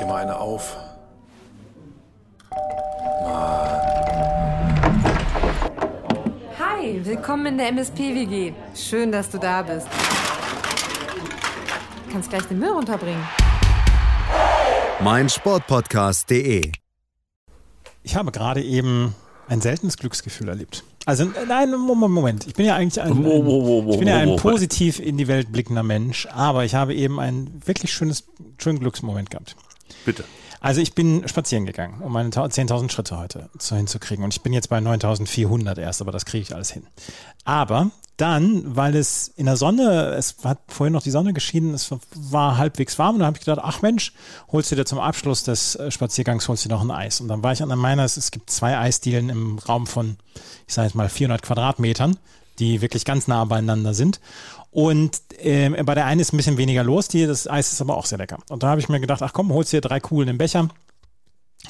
dir mal eine auf. Hi, willkommen in der MSP-WG. Schön, dass du da bist. Du kannst gleich den Müll runterbringen. mein Sportpodcast.de. Ich habe gerade eben ein seltenes Glücksgefühl erlebt. Also nein, Moment, Moment. Ich bin ja eigentlich ein, mo- ich bin ja ein positiv in die Welt blickender Mensch, aber ich habe eben einen wirklich schönes, schönen Glücksmoment gehabt. Bitte. Also ich bin spazieren gegangen, um meine 10.000 Schritte heute zu, hinzukriegen. Und ich bin jetzt bei 9.400 erst, aber das kriege ich alles hin. Aber dann, weil es in der Sonne, es hat vorhin noch die Sonne geschienen, es war halbwegs warm und dann habe ich gedacht, ach Mensch, holst du dir zum Abschluss des äh, Spaziergangs, holst du dir noch ein Eis. Und dann war ich an meiner, es gibt zwei Eisdielen im Raum von, ich sage jetzt mal 400 Quadratmetern, die wirklich ganz nah beieinander sind. Und ähm, bei der einen ist ein bisschen weniger los, die, das Eis ist aber auch sehr lecker. Und da habe ich mir gedacht, ach komm, holst dir drei Kugeln im Becher.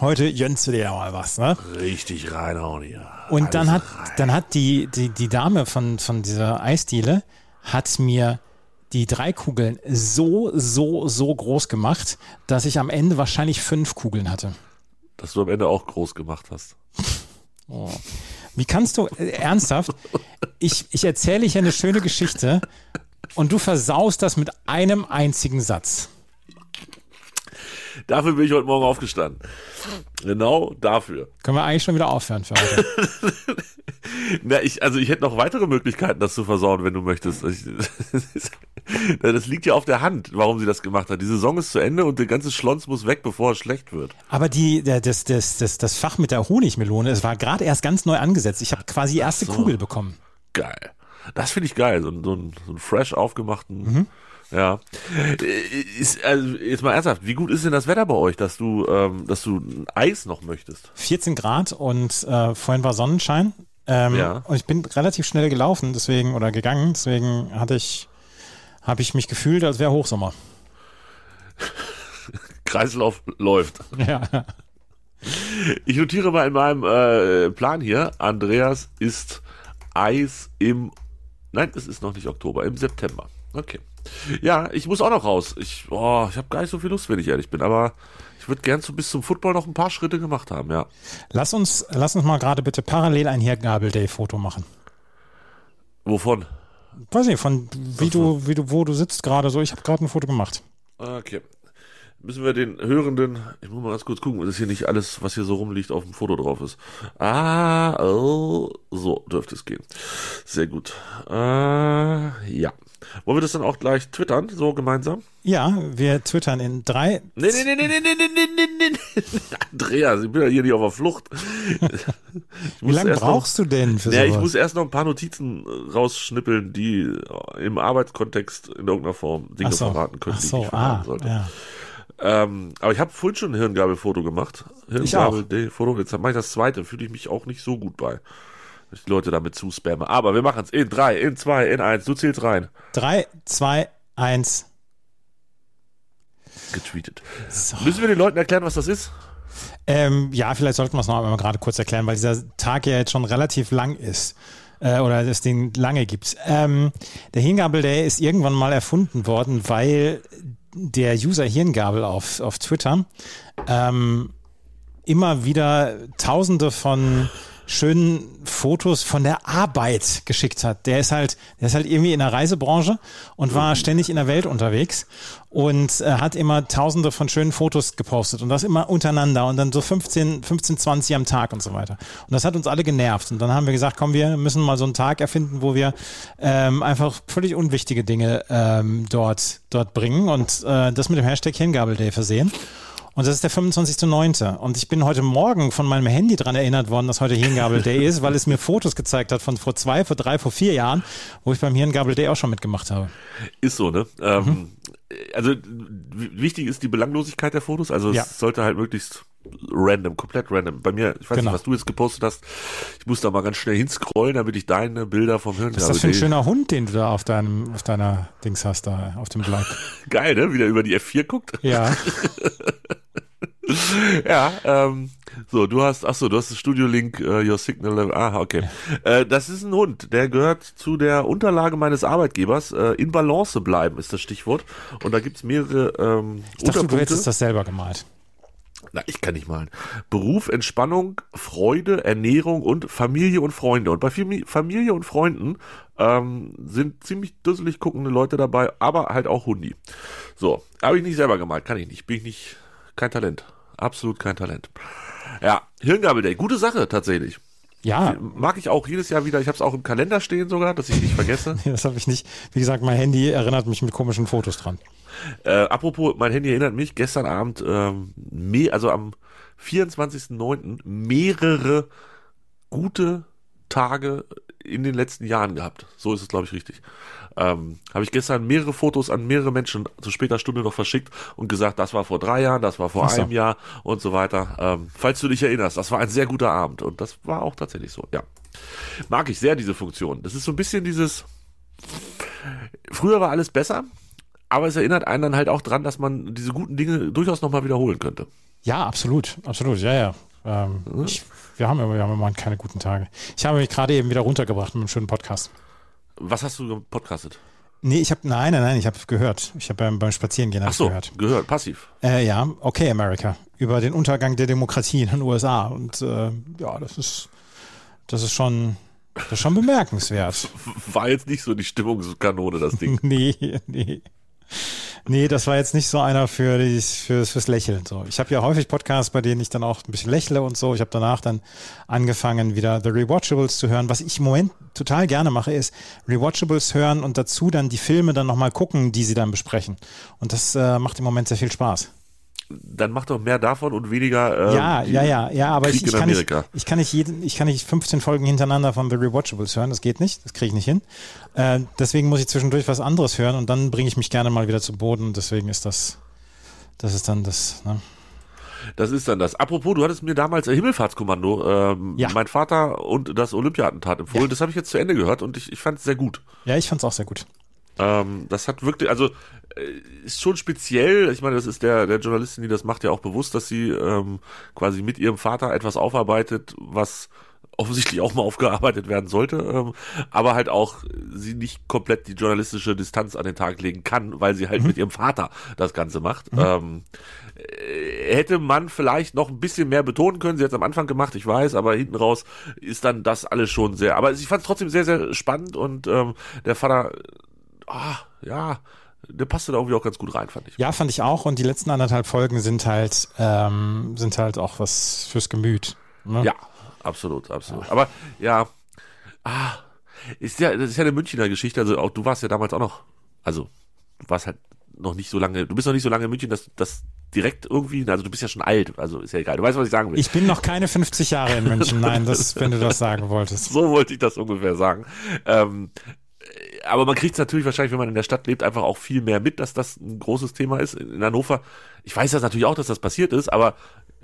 Heute jönnst du dir ja mal was, ne? Richtig reinhauen hier. Und dann hat, rein. dann hat die, die, die Dame von, von dieser Eisdiele hat mir die drei Kugeln so, so, so groß gemacht, dass ich am Ende wahrscheinlich fünf Kugeln hatte. Dass du am Ende auch groß gemacht hast. Wie kannst du, äh, ernsthaft, ich, ich erzähle hier eine schöne Geschichte und du versaust das mit einem einzigen Satz. Dafür bin ich heute Morgen aufgestanden. Genau dafür. Können wir eigentlich schon wieder aufhören für heute. Na, ich, also ich hätte noch weitere Möglichkeiten, das zu versauen, wenn du möchtest. Ich, das liegt ja auf der Hand, warum sie das gemacht hat. Die Saison ist zu Ende und der ganze Schlons muss weg, bevor es schlecht wird. Aber die, das, das, das, das Fach mit der Honigmelone, es war gerade erst ganz neu angesetzt. Ich habe quasi die erste so. Kugel bekommen. Geil. Das finde ich geil. So, ein- so, so ein fresh aufgemachten. Mhm. Ja. Äh, Ist, also jetzt mal ernsthaft, wie gut ist denn das Wetter bei euch, dass du, ähm, dass du Eis noch möchtest? 14 Grad und äh, vorhin war Sonnenschein. Ähm, Ja. Und ich bin relativ schnell gelaufen, deswegen oder gegangen, deswegen hatte ich, habe ich mich gefühlt, als wäre Hochsommer. Kreislauf läuft. Ja. Ich notiere mal in meinem äh, Plan hier, Andreas ist Eis im, nein, es ist noch nicht Oktober, im September. Okay. Ja, ich muss auch noch raus. Ich, oh, ich habe gar nicht so viel Lust, wenn ich ehrlich bin, aber ich würde gern so bis zum Football noch ein paar Schritte gemacht haben, ja. Lass uns, lass uns mal gerade bitte parallel ein Hirgabel Day Foto machen. Wovon? Weiß nicht, von wie du, wie du, wo du sitzt gerade so. Ich habe gerade ein Foto gemacht. Okay. Müssen wir den Hörenden, ich muss mal ganz kurz gucken, dass hier nicht alles, was hier so rumliegt, auf dem Foto drauf ist. Ah, oh, so dürfte es gehen. Sehr gut. Äh, ja. Wollen wir das dann auch gleich twittern, so gemeinsam? Ja, wir twittern in drei. Nee, nee, nee, nee, nee, nee, nee, nee, nee, nee. Andreas, ich bin ja hier nicht auf der Flucht. Ich Wie lange erst noch- brauchst du denn für Ja, ich sowas? muss erst noch ein paar Notizen äh, rausschnippeln, die äh, im Arbeitskontext in irgendeiner Form Dinge so. verraten können, Ach die so, ich nicht verraten ah, sollte. ja. Ähm, aber ich habe vorhin schon ein Hirngabelfoto gemacht. Hirngabel-Foto. Jetzt mache ich das zweite. Fühle ich mich auch nicht so gut bei. Dass ich die Leute damit zuspammen. Aber wir machen es in drei, in zwei, in eins. Du zählst rein. Drei, zwei, eins. Getweetet. So. Müssen wir den Leuten erklären, was das ist? Ähm, ja, vielleicht sollten wir es noch einmal gerade kurz erklären, weil dieser Tag ja jetzt schon relativ lang ist. Äh, oder es den lange gibt. Ähm, der Hirngabel Day ist irgendwann mal erfunden worden, weil der User Hirngabel auf, auf Twitter. Ähm, immer wieder tausende von schönen Fotos von der Arbeit geschickt hat. Der ist halt, der ist halt irgendwie in der Reisebranche und war ständig in der Welt unterwegs und äh, hat immer tausende von schönen Fotos gepostet und das immer untereinander und dann so 15, 15, 20 am Tag und so weiter. Und das hat uns alle genervt. Und dann haben wir gesagt, komm, wir müssen mal so einen Tag erfinden, wo wir ähm, einfach völlig unwichtige Dinge ähm, dort, dort bringen und äh, das mit dem Hashtag Hirngabel Day versehen. Und das ist der 25.09. Und ich bin heute Morgen von meinem Handy dran erinnert worden, dass heute Hirngabel Day ist, weil es mir Fotos gezeigt hat von vor zwei, vor drei, vor vier Jahren, wo ich beim Hirngabel Day auch schon mitgemacht habe. Ist so, ne? Ähm, Also w- wichtig ist die Belanglosigkeit der Fotos. Also Ja. es sollte halt möglichst random, komplett random. Bei mir, ich weiß Genau. nicht, was du jetzt gepostet hast. Ich muss da mal ganz schnell hinscrollen, damit ich deine Bilder vom Hirn Was ist das für ein schöner Hund, den du da auf deinem, auf deiner Dings hast, da auf dem Blog? Geil, ne? Wie der über die F4 guckt. Ja. Ja, ähm, so, du hast, ach so, du hast das Studio-Link, äh, Your Signal Level, ah, okay. Äh, das ist ein Hund, der gehört zu der Unterlage meines Arbeitgebers. Äh, in Balance bleiben ist das Stichwort. Und da gibt's mehrere ähm, Ich dachte, du hättest das selber gemalt. Na, ich kann nicht malen. Beruf, Entspannung, Freude, Ernährung und Familie und Freunde. Und bei Familie und Freunden ähm, sind ziemlich dusselig guckende Leute dabei, aber halt auch Hundi. So, habe ich nicht selber gemalt, kann ich nicht. Bin ich nicht, kein Talent. Absolut kein Talent. Ja, Hirngabel gute Sache tatsächlich. Ja. Mag ich auch jedes Jahr wieder. Ich habe es auch im Kalender stehen sogar, dass ich nicht vergesse. das habe ich nicht. Wie gesagt, mein Handy erinnert mich mit komischen Fotos dran. Äh, apropos, mein Handy erinnert mich, gestern Abend, ähm, me also am 24.09. mehrere gute Tage in den letzten Jahren gehabt. So ist es, glaube ich, richtig. Ähm, Habe ich gestern mehrere Fotos an mehrere Menschen zu später Stunde noch verschickt und gesagt, das war vor drei Jahren, das war vor so. einem Jahr und so weiter. Ähm, falls du dich erinnerst, das war ein sehr guter Abend und das war auch tatsächlich so, ja. Mag ich sehr diese Funktion. Das ist so ein bisschen dieses, früher war alles besser, aber es erinnert einen dann halt auch dran, dass man diese guten Dinge durchaus nochmal wiederholen könnte. Ja, absolut, absolut, ja, ja. Ähm, ich, wir, haben immer, wir haben immer keine guten Tage. Ich habe mich gerade eben wieder runtergebracht mit einem schönen Podcast. Was hast du podcastet? Nee, ich habe nein, nein, nein, ich habe gehört. Ich habe beim, beim Spazierengehen Ach so, gehört. gehört, passiv. Äh, ja, okay, America. Über den Untergang der Demokratie in den USA. Und äh, ja, das ist, das ist schon, das ist schon bemerkenswert. War jetzt nicht so die Stimmungskanone, das Ding. nee, nee. Nee, das war jetzt nicht so einer für die, fürs, fürs Lächeln. So. Ich habe ja häufig Podcasts, bei denen ich dann auch ein bisschen lächle und so. Ich habe danach dann angefangen, wieder The Rewatchables zu hören. Was ich im Moment total gerne mache, ist Rewatchables hören und dazu dann die Filme dann nochmal gucken, die sie dann besprechen. Und das äh, macht im Moment sehr viel Spaß dann mach doch mehr davon und weniger. Äh, ja, ja, ja, ja, aber ich, ich, kann nicht, ich kann nicht jeden, ich kann nicht 15 Folgen hintereinander von The Rewatchables hören. Das geht nicht, das kriege ich nicht hin. Äh, deswegen muss ich zwischendurch was anderes hören und dann bringe ich mich gerne mal wieder zu Boden. Deswegen ist das, das ist dann das. Ne? Das ist dann das. Apropos, du hattest mir damals Himmelfahrtskommando, ähm, ja. mein Vater und das Olympiatentat empfohlen. Ja. Das habe ich jetzt zu Ende gehört und ich, ich fand es sehr gut. Ja, ich fand es auch sehr gut. Ähm, das hat wirklich, also äh, ist schon speziell. Ich meine, das ist der, der Journalistin, die das macht, ja auch bewusst, dass sie ähm, quasi mit ihrem Vater etwas aufarbeitet, was offensichtlich auch mal aufgearbeitet werden sollte, ähm, aber halt auch sie nicht komplett die journalistische Distanz an den Tag legen kann, weil sie halt mhm. mit ihrem Vater das Ganze macht. Mhm. Ähm, äh, hätte man vielleicht noch ein bisschen mehr betonen können. Sie hat es am Anfang gemacht, ich weiß, aber hinten raus ist dann das alles schon sehr. Aber ich fand es trotzdem sehr, sehr spannend und ähm, der Vater, ah, ja, der passte da irgendwie auch ganz gut rein, fand ich. Ja, fand ich auch. Und die letzten anderthalb Folgen sind halt, ähm, sind halt auch was fürs Gemüt. Ne? Ja, absolut, absolut. Ja. Aber ja, ah, ist ja, das ist ja eine Münchner Geschichte. Also auch du warst ja damals auch noch, also du warst halt noch nicht so lange, du bist noch nicht so lange in München, dass das direkt irgendwie, also du bist ja schon alt, also ist ja egal. Du weißt, was ich sagen will. Ich bin noch keine 50 Jahre in München, nein, das, wenn du das sagen wolltest. So wollte ich das ungefähr sagen. Ähm, aber man kriegt es natürlich wahrscheinlich, wenn man in der Stadt lebt, einfach auch viel mehr mit, dass das ein großes Thema ist. In Hannover, ich weiß das natürlich auch, dass das passiert ist, aber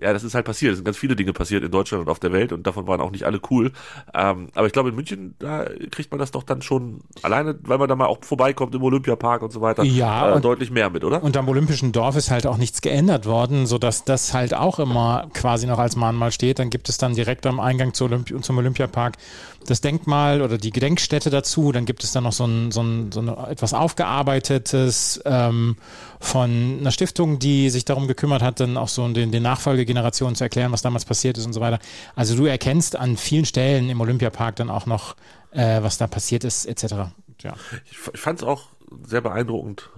ja, das ist halt passiert. Es sind ganz viele Dinge passiert in Deutschland und auf der Welt und davon waren auch nicht alle cool. Ähm, aber ich glaube, in München, da kriegt man das doch dann schon alleine, weil man da mal auch vorbeikommt im Olympiapark und so weiter, ja, äh, deutlich mehr mit, oder? Und am Olympischen Dorf ist halt auch nichts geändert worden, sodass das halt auch immer quasi noch als Mahnmal steht. Dann gibt es dann direkt am Eingang zu Olympi zum Olympiapark das Denkmal oder die Gedenkstätte dazu. Dann gibt es dann noch so ein, so ein, so ein etwas aufgearbeitetes ähm, von einer Stiftung, die sich darum gekümmert hat, dann auch so den, den Nachfolgegenerationen zu erklären, was damals passiert ist und so weiter. Also du erkennst an vielen Stellen im Olympiapark dann auch noch, äh, was da passiert ist, etc. Ja. Ich, ich fand es auch sehr beeindruckend,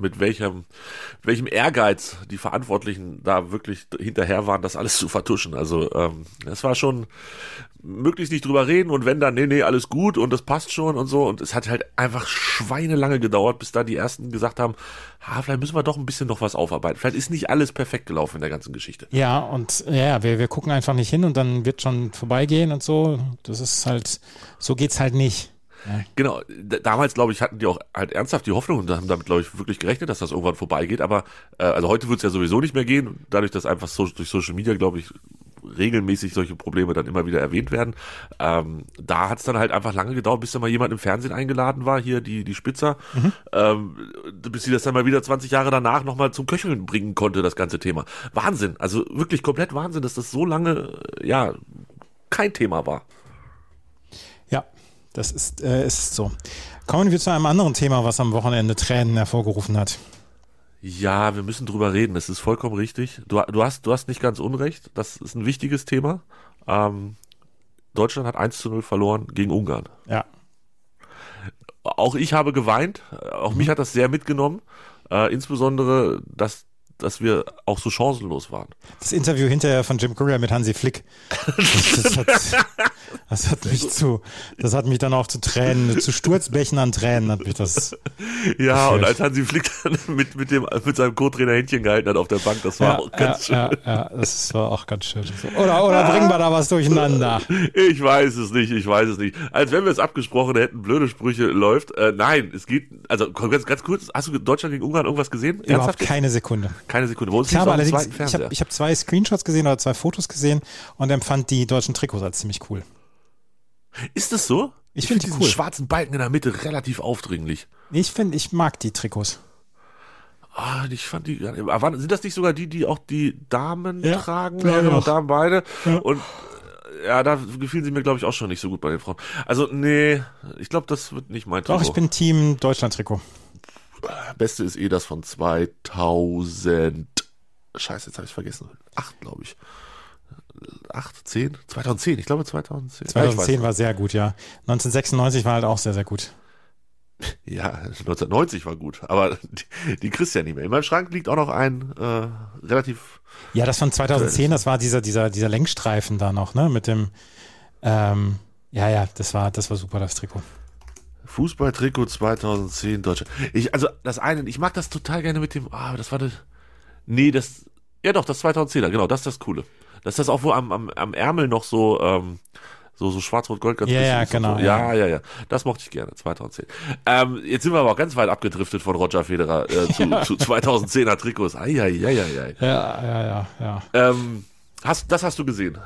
mit welchem, welchem Ehrgeiz die Verantwortlichen da wirklich hinterher waren, das alles zu vertuschen. Also ähm, es war schon möglichst nicht drüber reden und wenn dann, nee, nee, alles gut und das passt schon und so. Und es hat halt einfach schweinelange gedauert, bis da die ersten gesagt haben, ha, vielleicht müssen wir doch ein bisschen noch was aufarbeiten. Vielleicht ist nicht alles perfekt gelaufen in der ganzen Geschichte. Ja, und ja, wir, wir gucken einfach nicht hin und dann wird schon vorbeigehen und so. Das ist halt, so geht's halt nicht. Ja. Genau, damals glaube ich hatten die auch halt ernsthaft die Hoffnung und haben damit glaube ich wirklich gerechnet, dass das irgendwann vorbeigeht. Aber äh, also heute wird es ja sowieso nicht mehr gehen, dadurch, dass einfach so, durch Social Media glaube ich regelmäßig solche Probleme dann immer wieder erwähnt werden. Ähm, da hat es dann halt einfach lange gedauert, bis da mal jemand im Fernsehen eingeladen war, hier die, die Spitzer, mhm. ähm, bis sie das dann mal wieder 20 Jahre danach nochmal zum Köcheln bringen konnte, das ganze Thema. Wahnsinn, also wirklich komplett Wahnsinn, dass das so lange, ja, kein Thema war. Das ist, äh, ist so. Kommen wir zu einem anderen Thema, was am Wochenende Tränen hervorgerufen hat. Ja, wir müssen drüber reden. Das ist vollkommen richtig. Du, du, hast, du hast nicht ganz unrecht. Das ist ein wichtiges Thema. Ähm, Deutschland hat 1 zu 0 verloren gegen Ungarn. Ja. Auch ich habe geweint. Auch mich hat das sehr mitgenommen. Äh, insbesondere, dass dass wir auch so chancenlos waren. Das Interview hinterher von Jim Courier mit Hansi Flick, das, hat, das hat mich zu, das hat mich dann auch zu Tränen, zu Sturzbächen an Tränen hat mich das. Ja, geführt. und als Hansi Flick dann mit, mit dem, mit seinem Co-Trainer Händchen gehalten hat auf der Bank, das war ja, auch ganz ja, schön. Ja, ja, das war auch ganz schön. Oder, oder bringen wir da was durcheinander? Ich weiß es nicht, ich weiß es nicht. Als wenn wir es abgesprochen hätten, blöde Sprüche läuft. Äh, nein, es geht, also ganz, ganz kurz, hast du Deutschland gegen Ungarn irgendwas gesehen? Überhaupt Ernsthaft? keine Sekunde. Keine Sekunde. Wo uns ich habe allerdings, ich habe ich hab zwei Screenshots gesehen oder zwei Fotos gesehen und empfand die deutschen Trikots als ziemlich cool. Ist das so? Ich, Ich finde finde die cool. schwarzen Balken in der Mitte relativ aufdringlich. Ich finde, ich mag die Trikots. Ah, ich fand die. Sind das nicht sogar die, die auch die Damen Ja. tragen? Ja, genau, genau. Damen beide. Ja. Und äh, ja, da gefielen sie mir, glaube ich, auch schon nicht so gut bei den Frauen. Also, nee, ich glaube, das wird nicht mein Doch, ich Trikot. bin Team Deutschland-Trikot. Beste ist eh das von 2000. Scheiße, jetzt habe ich vergessen. Acht, glaube ich. Acht, zehn? 2010, ich glaube 2010. Ja, ich weiß 2010 nicht. war sehr gut, ja. 1996 war halt auch sehr, sehr gut. Ja, 1990 war gut, aber die, die kriegst du ja nicht mehr. In meinem Schrank liegt auch noch ein äh, relativ. Ja, das von 2010, das war dieser, dieser, dieser Längsstreifen da noch, ne, mit dem, ähm, ja, ja, das war, das war super, das Trikot. Fußballtrikot 2010 Deutschland. Ich, also das eine, ich mag das total gerne mit dem, ah, das war das, nee, das, ja doch, das 2010er, genau, das ist das Coole. Das ist das auch, wo am, am, am Ärmel noch so, ähm, so, so schwarz-rot-gold ganz Ja, ja, genau, So. ja. Ja, ja. Das mochte ich gerne, 2010. Ähm, jetzt sind wir aber auch ganz weit abgedriftet von Roger Federer äh, zu, zu 2010er Trikots. Eieieiei. Ja, ja, ja, ja. Ähm, hast, das hast du gesehen?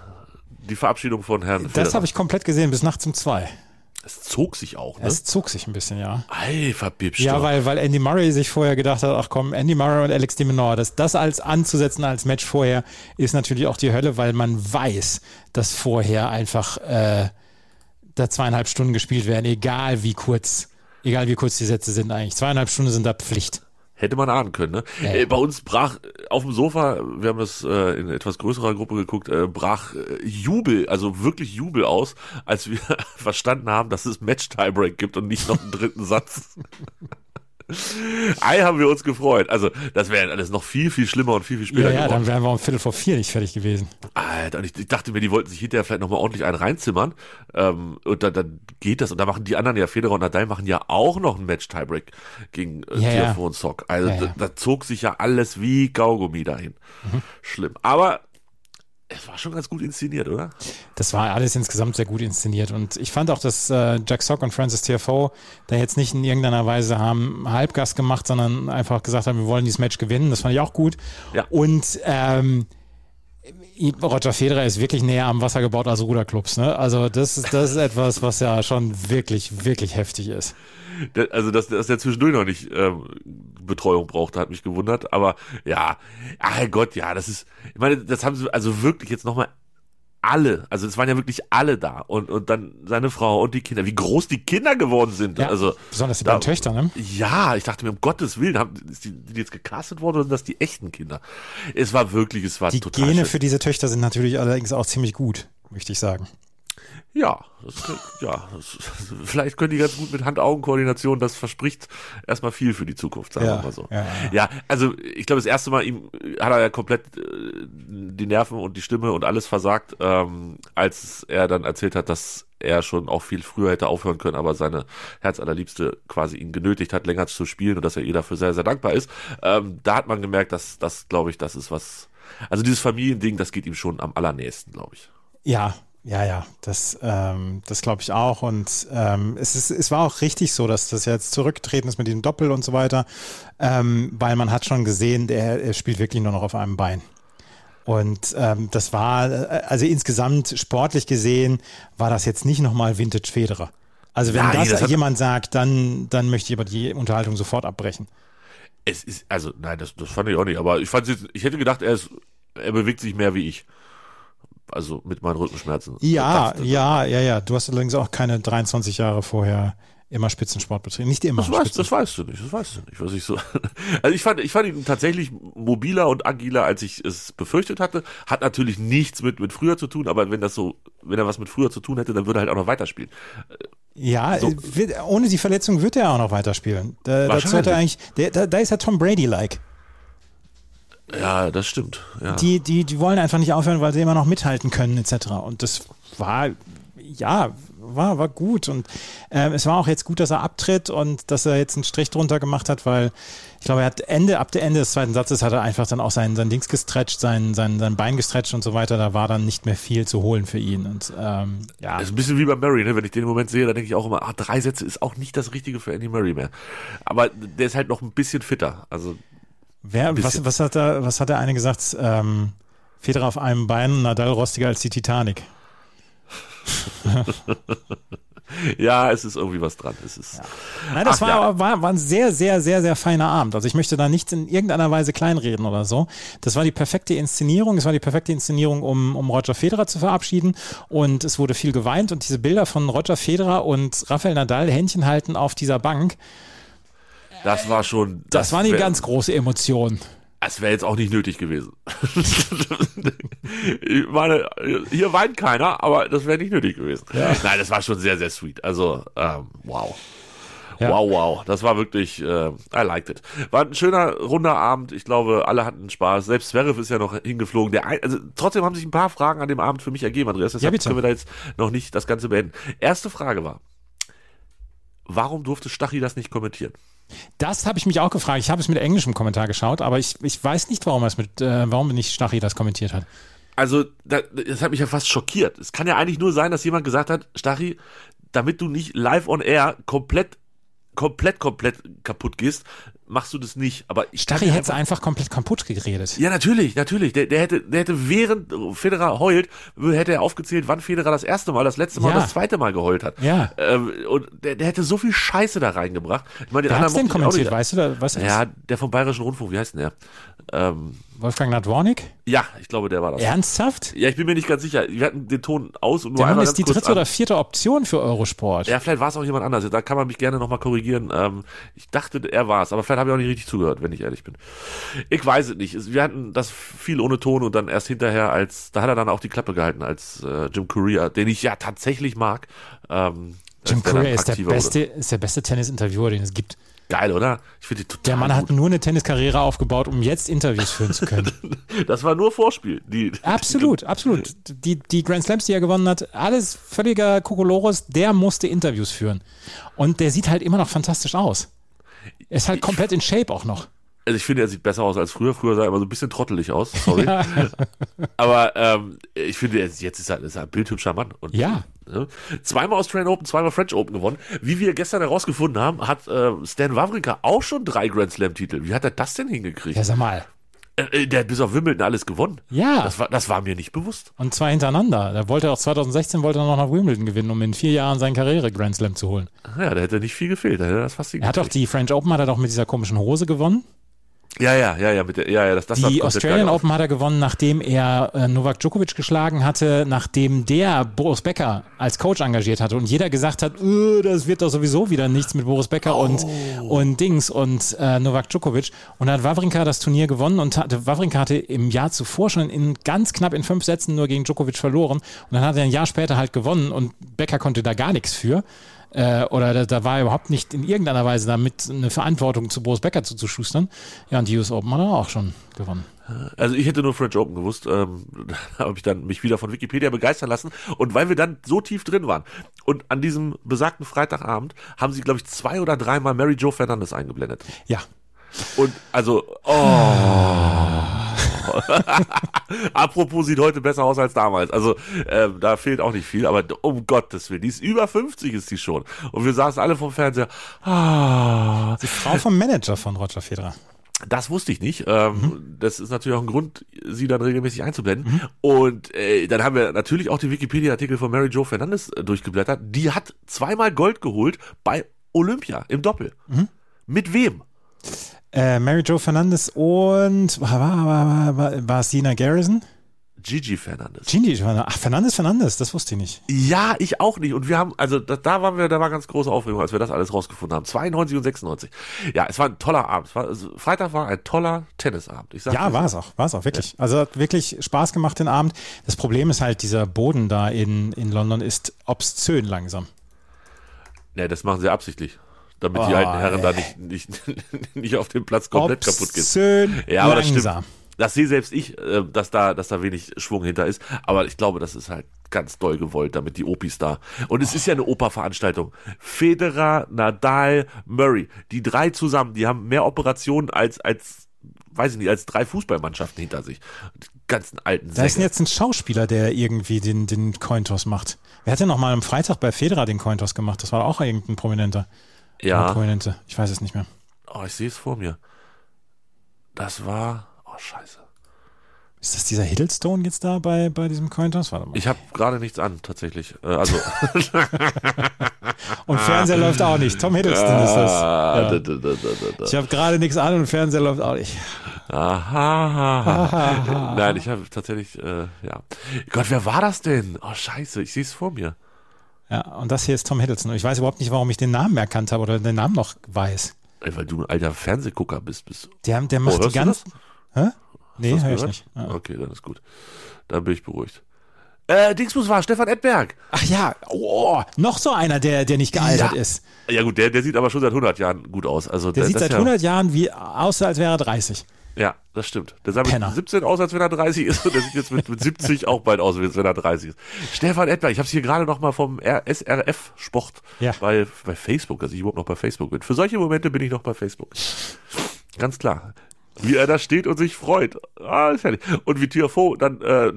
Die Verabschiedung von Herrn. Das habe ich komplett gesehen, bis nachts um zwei. Es zog sich auch, ne? Es zog sich ein bisschen, ja. Ei, verbibst Ja, weil, weil Andy Murray sich vorher gedacht hat, ach komm, Andy Murray und Alex de Minaur, das, das als anzusetzen als Match vorher ist natürlich auch die Hölle, weil man weiß, dass vorher einfach äh, da zweieinhalb Stunden gespielt werden, egal wie kurz, egal wie kurz die Sätze sind eigentlich. Zweieinhalb Stunden sind da Pflicht. Hätte man ahnen können, ne? Ja. Äh, bei uns brach äh, auf dem Sofa, wir haben das äh, in etwas größerer Gruppe geguckt, äh, brach äh, Jubel, also wirklich Jubel aus, als wir verstanden haben, dass es Match-Tiebreak gibt und nicht noch einen dritten Satz. Ei, haben wir uns gefreut. Also, das wäre alles noch viel, viel schlimmer und viel, viel Ja, später ja, dann geworden. wären wir um Viertel vor vier nicht fertig gewesen. Alter, und ich, ich dachte mir, die wollten sich hinterher vielleicht nochmal ordentlich einen reinzimmern. Ähm, und dann, dann geht das. Und da machen die anderen ja, Federer und Nadal machen ja auch noch ein Match-Tiebreak gegen äh, Ja, ja. Tiafoe und Sock. Also Ja, Mhm. ja. Da, da zog sich ja alles wie Kaugummi dahin. Schlimm. Aber es war schon ganz gut inszeniert, oder? Das war alles insgesamt sehr gut inszeniert und ich fand auch, dass äh, Jack Sock und Francis TFO da jetzt nicht in irgendeiner Weise haben Halbgas gemacht, sondern einfach gesagt haben, wir wollen dieses Match gewinnen. Das fand ich auch gut. Ja. Und ähm, Roger Federer ist wirklich näher am Wasser gebaut als Ruderclubs. Ne? Also das ist, das ist etwas, was ja schon wirklich, wirklich heftig ist. Also, dass, dass der zwischendurch noch nicht ähm, Betreuung brauchte, hat mich gewundert. Aber ja, ach Gott, ja, das ist, ich meine, das haben sie also wirklich jetzt nochmal alle, also es waren ja wirklich alle da und, und dann seine Frau und die Kinder, wie groß die Kinder geworden sind. Ja, also besonders die da- beiden Töchter, ne? Ja, ich dachte mir, um Gottes Willen, haben, ist die, die jetzt gecastet worden oder sind das die echten Kinder? Es war wirklich, es war Die total Gene schön. für diese Töchter sind natürlich allerdings auch ziemlich gut, möchte ich sagen. Ja, das, ja das, vielleicht können die ganz gut mit Hand-Augen-Koordination, das verspricht erstmal viel für die Zukunft, sagen Ja, wir mal so. ja, ja. also ich glaube, das erste Mal ihm hat er ja komplett äh, die Nerven und die Stimme und alles versagt, ähm, als er dann erzählt hat, dass er schon auch viel früher hätte aufhören können, aber seine Herzallerliebste quasi ihn genötigt hat, länger zu spielen und dass er ihr dafür sehr, sehr dankbar ist. Ähm, da hat man gemerkt, dass das, glaube ich, das ist was, also dieses Familiending, das geht ihm schon am allernächsten, glaube ich. Ja, ja, ja, das, ähm, das glaube ich auch. Und ähm, es, ist, es war auch richtig so, dass das jetzt zurückgetreten ist mit diesem Doppel und so weiter, ähm, weil man hat schon gesehen, der, er spielt wirklich nur noch auf einem Bein. Und ähm, das war, äh, also insgesamt sportlich gesehen, war das jetzt nicht nochmal Vintage Federer. Also wenn Nein, das, das jemand sagt, dann, dann möchte ich aber die Unterhaltung sofort abbrechen. Es ist, also, nein, das, das fand ich auch nicht, aber ich fand jetzt, ich hätte gedacht, er ist, er bewegt sich mehr wie ich. Also mit meinen Rückenschmerzen. Ja, Das- ja, ja, ja. Du hast allerdings auch keine 23 Jahre vorher immer Spitzensport betrieben. Nicht immer. Das weißt, das weißt du nicht, das weißt du nicht, was ich so. Also ich fand, ich fand ihn tatsächlich mobiler und agiler, als ich es befürchtet hatte. Hat natürlich nichts mit, mit früher zu tun, aber wenn das so, wenn er was mit früher zu tun hätte, dann würde er halt auch noch weiterspielen. Ja, so. wird, ohne die Verletzung wird er auch noch weiterspielen. Da, dazu hat er eigentlich, der, da, da ist er Tom Brady-like. Ja, das stimmt. Ja. Die, die, die wollen einfach nicht aufhören, weil sie immer noch mithalten können, etc. Und das war, ja, war, war gut. Und äh, es war auch jetzt gut, dass er abtritt und dass er jetzt einen Strich drunter gemacht hat, weil ich glaube, er hat Ende, ab der Ende des zweiten Satzes hat er einfach dann auch sein, sein Dings gestretcht, sein, sein, sein Bein gestretcht und so weiter. Da war dann nicht mehr viel zu holen für ihn. Und ähm, ja. Das ist ein bisschen wie bei Murray, ne? wenn ich den im Moment sehe, dann denke ich auch immer, ah, drei Sätze ist auch nicht das Richtige für Andy Murray mehr. Aber der ist halt noch ein bisschen fitter. Also Wer, was, was, hat da, was hat der eine gesagt? Ähm, Federer auf einem Bein, Nadal rostiger als die Titanic. ja, es ist irgendwie was dran. Es ist, ja. Nein, das Ach, war, ja. war, war ein sehr, sehr, sehr, sehr feiner Abend. Also ich möchte da nichts in irgendeiner Weise kleinreden oder so. Das war die perfekte Inszenierung. Es war die perfekte Inszenierung, um, um Roger Federer zu verabschieden. Und es wurde viel geweint. Und diese Bilder von Roger Federer und Rafael Nadal Händchen halten auf dieser Bank, das war schon. Das, das war eine wär, ganz große Emotion. Das wäre jetzt auch nicht nötig gewesen. ich meine, hier weint keiner, aber das wäre nicht nötig gewesen. Ja. Nein, das war schon sehr, sehr sweet. Also, ähm, wow. Ja. Wow, wow. Das war wirklich, äh, I liked it. War ein schöner, runder Abend. Ich glaube, alle hatten Spaß. Selbst Zverev ist ja noch hingeflogen. Der, also, trotzdem haben sich ein paar Fragen an dem Abend für mich ergeben, Andreas. Deshalb ja, können wir da jetzt noch nicht das Ganze beenden. Erste Frage war, warum durfte Stachy das nicht kommentieren? Das habe ich mich auch gefragt. Ich habe es mit englischem Kommentar geschaut, aber ich, ich weiß nicht, warum es mit, äh, warum nicht Stachy das kommentiert hat. Also, das, hat mich ja fast schockiert. Es kann ja eigentlich nur sein, dass jemand gesagt hat, Stachy, damit du nicht live on air komplett komplett, komplett kaputt gehst, machst du das nicht. Aber ich Starry hätte einfach, einfach komplett kaputt geredet. Ja, natürlich, natürlich. Der, der hätte, der hätte während Federer heult, hätte er aufgezählt, wann Federer das erste Mal, das letzte Mal ja. das zweite Mal geheult hat. Ja. Ähm, und der, der hätte so viel Scheiße da reingebracht. Ich meine, Wer hat's denn kommentiert, weißt du da, was Ja, der vom Bayerischen Rundfunk, wie heißt denn der? Ähm, Wolfgang Nadwornik? Ja, ich glaube, der war das. Ernsthaft? Ja, ich bin mir nicht ganz sicher. Wir hatten den Ton aus und nur der einmal Mann ist die dritte an. oder vierte Option für Eurosport. Ja, vielleicht war es auch jemand anders. Da kann man mich gerne nochmal korrigieren. Ähm, ich dachte, er war es, aber vielleicht habe ich auch nicht richtig zugehört, wenn ich ehrlich bin. Ich weiß es nicht. Wir hatten das viel ohne Ton und dann erst hinterher, als da hat er dann auch die Klappe gehalten als äh, Jim Courier, den ich ja tatsächlich mag. Ähm, Jim Courier ist der beste, ist der beste Tennis-Interviewer, den es gibt. Geil, oder? Ich finde die total Der Mann gut. hat nur eine Tenniskarriere aufgebaut, um jetzt Interviews führen zu können. das war nur Vorspiel. Die, absolut, die, absolut. Die, die Grand Slams, die er gewonnen hat, alles völliger Kokolores, der musste Interviews führen. Und der sieht halt immer noch fantastisch aus. Er ist halt komplett in Shape auch noch. Also ich finde, er sieht besser aus als früher. Früher sah er immer so ein bisschen trottelig aus, sorry. Ja. Aber ähm, ich finde, jetzt ist er, ist er ein bildhübscher Mann. Und, ja. Ne? Zweimal Australian Open, zweimal French Open gewonnen. Wie wir gestern herausgefunden haben, hat äh, Stan Wawrinka auch schon drei Grand Slam-Titel. Wie hat er das denn hingekriegt? Ja, sag mal. Äh, äh, der hat bis auf Wimbledon alles gewonnen. Ja. Das war, das war mir nicht bewusst. Und zwar hintereinander. Der wollte auch 2016 wollte er noch nach Wimbledon gewinnen, um in vier Jahren seine Karriere Grand Slam zu holen. Ja, da hätte nicht viel gefehlt. Da hätte das fast Er hat auch die French Open hat er doch mit dieser komischen Hose gewonnen. Ja, ja, ja, ja, mit der, ja, ja, das, das Die Australian Open hat er gewonnen, nachdem er äh, Novak Djokovic geschlagen hatte, nachdem der Boris Becker als Coach engagiert hatte und jeder gesagt hat, äh, das wird doch sowieso wieder nichts mit Boris Becker oh. und, und Dings und äh, Novak Djokovic. Und dann hat Wawrinka das Turnier gewonnen und hatte, Wawrinka hatte im Jahr zuvor schon in ganz knapp in fünf Sätzen nur gegen Djokovic verloren und dann hat er ein Jahr später halt gewonnen und Becker konnte da gar nichts für äh, oder da, da, war überhaupt nicht in irgendeiner Weise damit eine Verantwortung zu Boris Becker zuzuschustern. Ja, und die US Open hat er auch schon gewonnen. Also ich hätte nur French Open gewusst, ähm, da habe ich dann mich wieder von Wikipedia begeistern lassen und weil wir dann so tief drin waren und an diesem besagten Freitagabend haben sie glaube ich zwei oder dreimal Mary Jo Fernandes eingeblendet. Ja. Und also oh Apropos sieht heute besser aus als damals. Also ähm, da fehlt auch nicht viel, aber um Gottes Willen, die ist über 50 ist die schon. Und wir saßen alle vom Fernseher. Ah. Die Frau vom Manager von Roger Federer. Das wusste ich nicht. Ähm, mhm. Das ist natürlich auch ein Grund, sie dann regelmäßig einzublenden. Mhm. Und äh, dann haben wir natürlich auch den Wikipedia-Artikel von Mary Jo Fernandes äh, durchgeblättert. Die hat zweimal Gold geholt bei Olympia im Doppel. Mhm. Mit wem? Äh, Mary Jo Fernandes und war, war, war, war, war Sina Garrison? Gigi Fernandes. Gigi Fernandes. Ach, Fernandes Fernandes, das wusste ich nicht. Ja, ich auch nicht. Und wir haben, also da, da waren wir, da war ganz große Aufregung, als wir das alles rausgefunden haben. 92 und 96. Ja, es war ein toller Abend. Es war, also, Freitag war ein toller Tennisabend. Ich sag Ja, war es auch, war es auch, wirklich. Also hat wirklich Spaß gemacht den Abend. Das Problem ist halt, dieser Boden da in, in London ist obszön langsam. Nee, das machen sie absichtlich. Damit die Oh, alten Herren da ey. nicht, nicht, nicht auf dem Platz komplett kaputt gehen. Obszön Ja, aber das stimmt. langsam. Das sehe selbst ich, äh, dass da, dass da wenig Schwung hinter ist. Aber ich glaube, das ist halt ganz doll gewollt, damit die Opis da. Und es ist ja eine Operveranstaltung. Federer, Nadal, Murray. Die drei zusammen, die haben mehr Operationen als, als, weiß ich nicht, als drei Fußballmannschaften hinter sich. Die ganzen alten Da ist Säcke. jetzt ein Schauspieler, der irgendwie den, den Cointoss macht. Wer hat denn noch mal am Freitag bei Federer den Cointoss gemacht? Das war auch irgendein Prominenter. Ja. Prominente. Ich weiß es nicht mehr. Oh, ich sehe es vor mir. Das war, oh, scheiße. Ist das dieser Hiddlestone jetzt da bei, bei diesem Cointoss? Warte mal. Ich habe gerade nichts an, tatsächlich. Äh, also, Und Fernseher läuft auch nicht. Tom Hiddleston ist das. Ah, Ja. Ich habe gerade nichts an und Fernseher läuft auch nicht. Aha. Nein, ich habe tatsächlich, äh, ja. Gott, wer war das denn? Oh, scheiße, ich sehe es vor mir. Ja, und das hier ist Tom Hiddleston. Ich weiß überhaupt nicht, warum ich den Namen erkannt habe oder den Namen noch weiß. Ey, weil du ein alter Fernsehgucker bist. bist. Der, der macht oh, die das? Hä? Nee, höre ich nicht. Ja. Okay, dann ist gut. Dann bin ich beruhigt. Äh, Dingsbus war Stefan Edberg. Ach ja, oh, noch so einer, der, der nicht gealtert Ja. ist. Ja gut, der, der sieht aber schon seit 100 Jahren gut aus. Also Der sieht seit ja, 100 Jahren wie aus, als wäre er 30. Ja, das stimmt. Der sah mit Penner. 17 aus, als wenn er 30 ist. Und der sieht jetzt mit, mit 70 auch bald aus, als wenn er 30 ist. Stefan Edberg, ich habe es hier gerade noch mal vom SRF Sport Ja. bei, bei Facebook, dass ich überhaupt noch bei Facebook bin. Für solche Momente bin ich noch bei Facebook. Ganz klar. Wie er da steht und sich freut. Ah, ist herrlich. Und wie Tiafoe dann äh,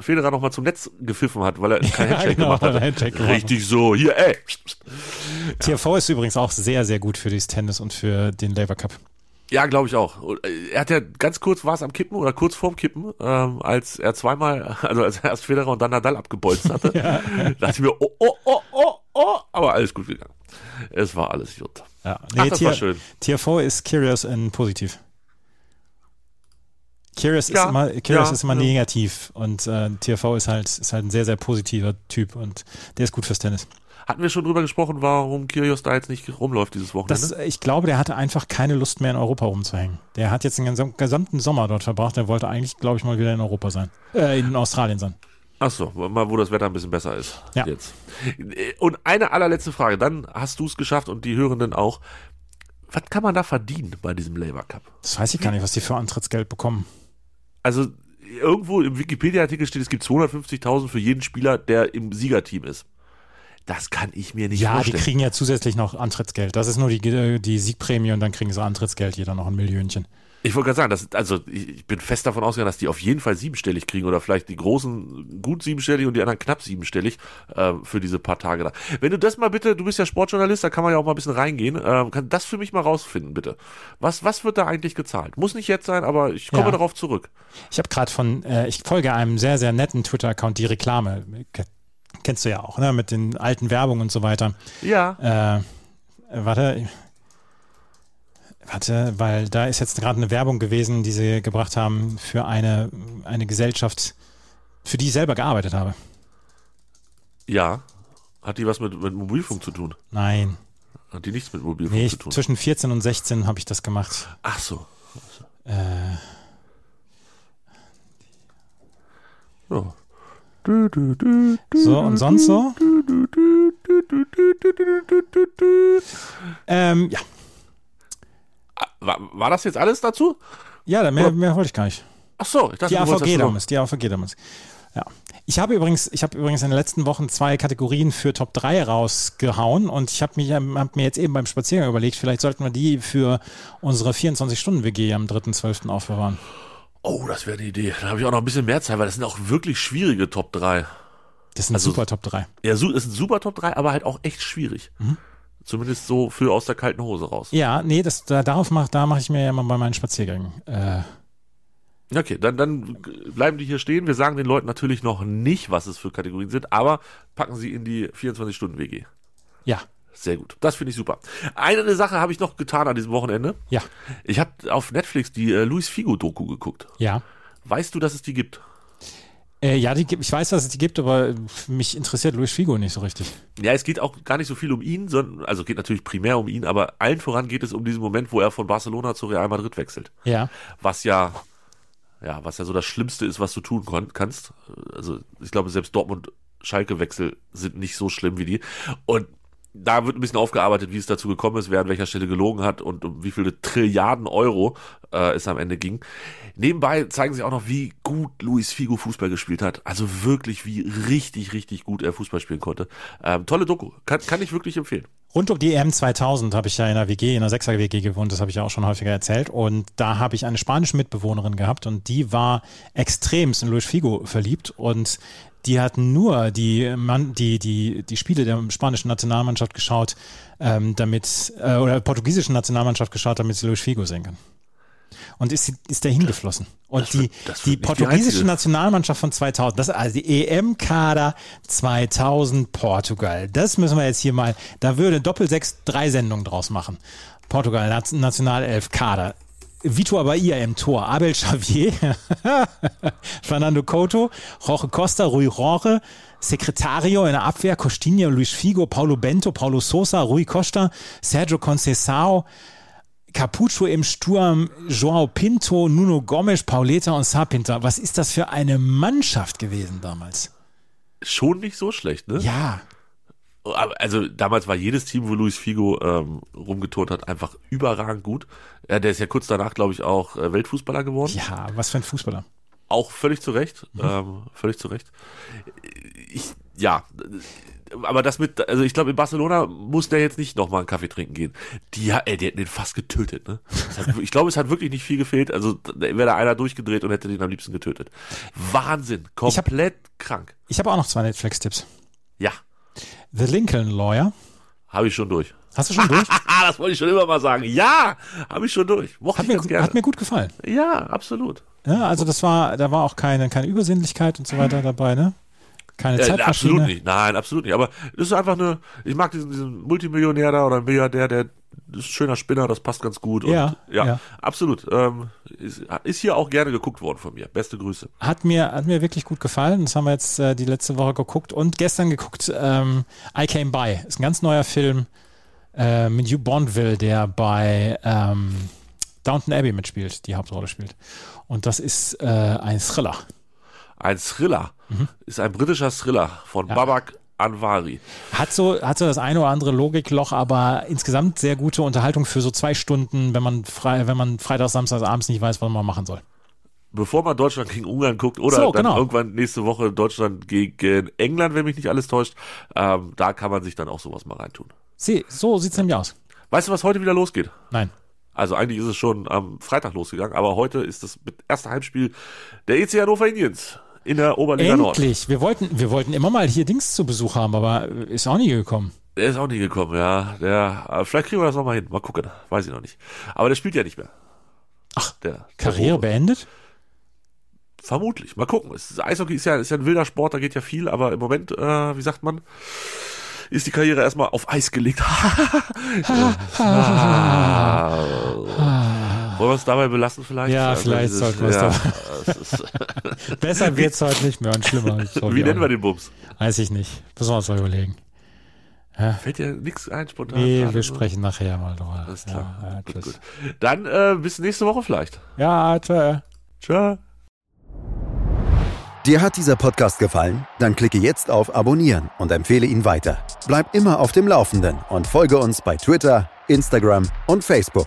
Federer noch mal zum Netz gepfiffen hat, weil er keinen Ja, Handshake genau, gemacht hat. Handshake gemacht. Richtig so. Hier, ey. TFV ist übrigens auch sehr, sehr gut für das Tennis und für den Labour Cup. Ja, glaube ich auch. Äh, Er hat ja ganz kurz war es am Kippen oder kurz vorm Kippen, ähm, als er zweimal, also als er erst Federer und dann Nadal abgebolzt hatte, dachte ich mir, oh, oh, oh, oh, oh, aber alles gut gegangen. Es war alles gut. Ja. Ach, das war schön. TFV ist curious in positiv. Curious, Ja, ist immer, curious ja, ist immer ja. negativ und äh, TFV ist halt, ist halt ein sehr, sehr positiver Typ und der ist gut fürs Tennis. Hatten wir schon drüber gesprochen, warum Kyrgios da jetzt nicht rumläuft dieses Wochenende? Das, ich glaube, der hatte einfach keine Lust mehr in Europa rumzuhängen. Der hat jetzt den gesamten Sommer dort verbracht. Der wollte eigentlich, glaube ich, mal wieder in Europa sein. Äh, in Australien sein. Ach so, mal wo das Wetter ein bisschen besser ist. Ja. Jetzt. Und eine allerletzte Frage, dann hast du es geschafft und die Hörenden auch. Was kann man da verdienen bei diesem Labour Cup? Das weiß ich gar nicht, was die für Antrittsgeld bekommen. Also irgendwo im Wikipedia-Artikel steht, es gibt 250.000 für jeden Spieler, der im Siegerteam ist. Das kann ich mir nicht Ja, die vorstellen. kriegen ja zusätzlich noch Antrittsgeld. Das ist nur die, die Siegprämie und dann kriegen sie Antrittsgeld, jeder noch ein Millionchen. ich wollte gerade sagen, das, also ich, ich bin fest davon ausgegangen, dass die auf jeden Fall siebenstellig kriegen oder vielleicht die großen gut siebenstellig und die anderen knapp siebenstellig äh, für diese paar Tage da. Wenn du das mal bitte, du bist ja Sportjournalist, da kann man ja auch mal ein bisschen reingehen, äh, kann das für mich mal rausfinden, bitte. Was, was wird da eigentlich gezahlt? Muss nicht jetzt sein, aber ich komme Ja. darauf zurück. Ich habe gerade von, äh, ich folge einem sehr, sehr netten Twitter-Account, die Reklame. Ke- Kennst du ja auch, ne? Mit den alten Werbungen und so weiter. Ja. Äh, warte. Warte, weil da ist jetzt gerade eine Werbung gewesen, die sie gebracht haben für eine, eine Gesellschaft, für die ich selber gearbeitet habe. Ja. Hat die was mit, mit Mobilfunk zu tun? Nein. Hat die nichts mit Mobilfunk Nee, zu ich, tun? zwischen 14 und 16 habe ich das gemacht. Ach so. Äh, Ja. So und sonst so. Ähm, ja. War, war das jetzt alles dazu? Ja, mehr, mehr wollte ich gar nicht. Ach so, ich dachte, Die AVG damals, die AVG damals. Ja. Ich habe übrigens, ich habe übrigens in den letzten Wochen zwei Kategorien für Top 3 rausgehauen und ich habe mich, hab mir jetzt eben beim Spaziergang überlegt, vielleicht sollten wir die für unsere 24-Stunden-WG am 3.12. aufbewahren. Oh, das wäre eine Idee. Da habe ich auch noch ein bisschen mehr Zeit, weil das sind auch wirklich schwierige Top 3. Das sind Also- super Top 3. Ja, es sind super Top 3, aber halt auch echt schwierig. Zumindest so für aus der kalten Hose raus. Ja, nee, das, da, darauf mach, da mache ich mir ja mal bei meinen Spaziergängen. Äh, Okay, dann, dann bleiben die hier stehen. Wir sagen den Leuten natürlich noch nicht, was es für Kategorien sind, aber packen sie in die 24-Stunden-WG. ja, Sehr gut. Das finde ich super. Eine Sache habe ich noch getan an diesem Wochenende. ja, Ich habe auf Netflix die äh, Luis Figo-Doku geguckt. ja. Weißt du, dass es die gibt? Äh, ja, die, ich weiß, dass es die gibt, aber mich interessiert Luis Figo nicht so richtig. Ja, es geht auch gar nicht so viel um ihn, sondern, also geht natürlich primär um ihn, aber allen voran geht es um diesen Moment, wo er von Barcelona zu Real Madrid wechselt. Ja. Was ja, ja, was ja so das Schlimmste ist, was du tun kannst. Also, ich glaube, selbst Dortmund Schalke-Wechsel sind nicht so schlimm wie die. Und da wird ein bisschen aufgearbeitet, wie es dazu gekommen ist, wer an welcher Stelle gelogen hat und um wie viele Trilliarden Euro äh, es am Ende ging. Nebenbei zeigen sie auch noch, wie gut Luis Figo Fußball gespielt hat. Also wirklich, wie richtig, richtig gut er Fußball spielen konnte. Ähm, tolle Doku. Kann, kann ich wirklich empfehlen. Rund um die EM 2000 habe ich ja in einer WG, in einer Sechser-WG gewohnt, das habe ich ja auch schon häufiger erzählt. Und da habe ich eine spanische Mitbewohnerin gehabt und die war extremst in Luis Figo verliebt. Und die hatten nur die, die, die, die Spiele der spanischen Nationalmannschaft geschaut, ähm, damit, äh, oder portugiesischen Nationalmannschaft geschaut, damit sie Luis Figo sehen kann. Und ist, ist der hingeflossen. Und Das die, wird- die die portugiesische einzige. Nationalmannschaft von 2000, das, also die EM-Kader 2000 Portugal, das müssen wir jetzt hier mal, da würde Doppelsechs drei Sendungen draus machen. Portugal, Nationalelf, Kader. Vitor Bahia im Tor, Abel Xavier, Fernando Couto, Jorge Costa, Rui Rohre, Secretario in der Abwehr, Costinha, Luis Figo, Paulo Bento, Paulo Sosa, Rui Costa, Sergio Conceição, Capucho im Sturm, Joao Pinto, Nuno Gomes, Pauleta und Sapinta. Was ist das für eine Mannschaft gewesen damals? Schon nicht so schlecht, ne? Ja, Also damals war jedes Team, wo Luis Figo ähm, rumgeturnt hat, einfach überragend gut. Ja, der ist ja kurz danach, glaube ich, auch äh, Weltfußballer geworden. ja, was für ein Fußballer. Auch völlig zu Recht. Ähm, völlig zu Recht. Ich, ja. Aber das mit, also ich glaube, in Barcelona muss der jetzt nicht nochmal einen Kaffee trinken gehen. Die, ey, die hätten den fast getötet, ne? Hat, ich glaube, es hat wirklich nicht viel gefehlt. Also wäre da einer durchgedreht und hätte den am liebsten getötet. Wahnsinn. Komplett krank. Ich habe auch noch zwei Netflix-Tipps. Ja. The Lincoln Lawyer. Habe ich schon durch. Hast du schon durch? Das wollte ich schon immer mal sagen. Ja, habe ich schon durch. Mochte Hat mir, gerne. hat mir gut gefallen. ja, absolut. Ja, also das war, da war auch keine, keine Übersinnlichkeit und so weiter dabei, ne? Keine Äh, Zeitmaschine. absolut nicht. Nein, absolut nicht. Aber das ist einfach eine, ich mag diesen, diesen Multimillionär da oder Milliardär, der ist ein schöner Spinner, das passt ganz gut. Ja, ja, ja. absolut. Ähm, ist, ist hier auch gerne geguckt worden von mir. Beste Grüße. Hat mir, hat mir wirklich gut gefallen. Das haben wir jetzt äh, die letzte Woche geguckt und gestern geguckt. Ähm, I Came By. Ist ein ganz neuer Film äh, mit Hugh Bondville, der bei ähm, Downton Abbey mitspielt, die Hauptrolle spielt. Und das ist äh, ein Thriller. Ein Thriller. Ist ein britischer Thriller von Mhm. Ja. Babak Anwari. Hat so, hat so das eine oder andere Logikloch, aber insgesamt sehr gute Unterhaltung für so zwei Stunden, wenn man frei, wenn man Freitag, Samstag, abends nicht weiß, was man machen soll. Bevor man Deutschland gegen Ungarn guckt oder So, dann genau. irgendwann nächste Woche Deutschland gegen England, wenn mich nicht alles täuscht, ähm, da kann man sich dann auch sowas mal reintun. Sie, so sieht's nämlich aus. Weißt du, was heute wieder losgeht? Nein. Also eigentlich ist es schon am Freitag losgegangen, aber heute ist das erste Heimspiel der EC Hannover Indians in der Oberliga Nord. Endlich. Wir wollten, wir wollten immer mal hier Dings zu Besuch haben, aber ist auch nie gekommen. Der ist auch nie gekommen, ja. Der, vielleicht kriegen wir das nochmal hin. Mal gucken. Weiß ich noch nicht. Aber der spielt ja nicht mehr. Ach, Der, der Karriere Rohre. beendet? Vermutlich. Mal gucken. Es ist, Eishockey ist ja, ist ja ein wilder Sport, da geht ja viel, aber im Moment, äh, wie sagt man, ist die Karriere erstmal auf Eis gelegt. Ah. Wollen wir es dabei belassen vielleicht? Ja, Also vielleicht dieses- sollten wir es ja, dabei. es Besser heute nicht mehr und schlimmer. Wie nennen wir den Bums? Weiß ich nicht. Müssen wir uns mal überlegen. Fällt dir nichts ein spontan? Nee, gerade wir sprechen nachher mal drüber. Alles klar. Ja, ja, gut, gut. Dann äh, bis nächste Woche vielleicht. Ja, tschö. Ciao. Dir hat dieser Podcast gefallen? Dann klicke jetzt auf Abonnieren und empfehle ihn weiter. Bleib immer auf dem Laufenden und folge uns bei Twitter, Instagram und Facebook.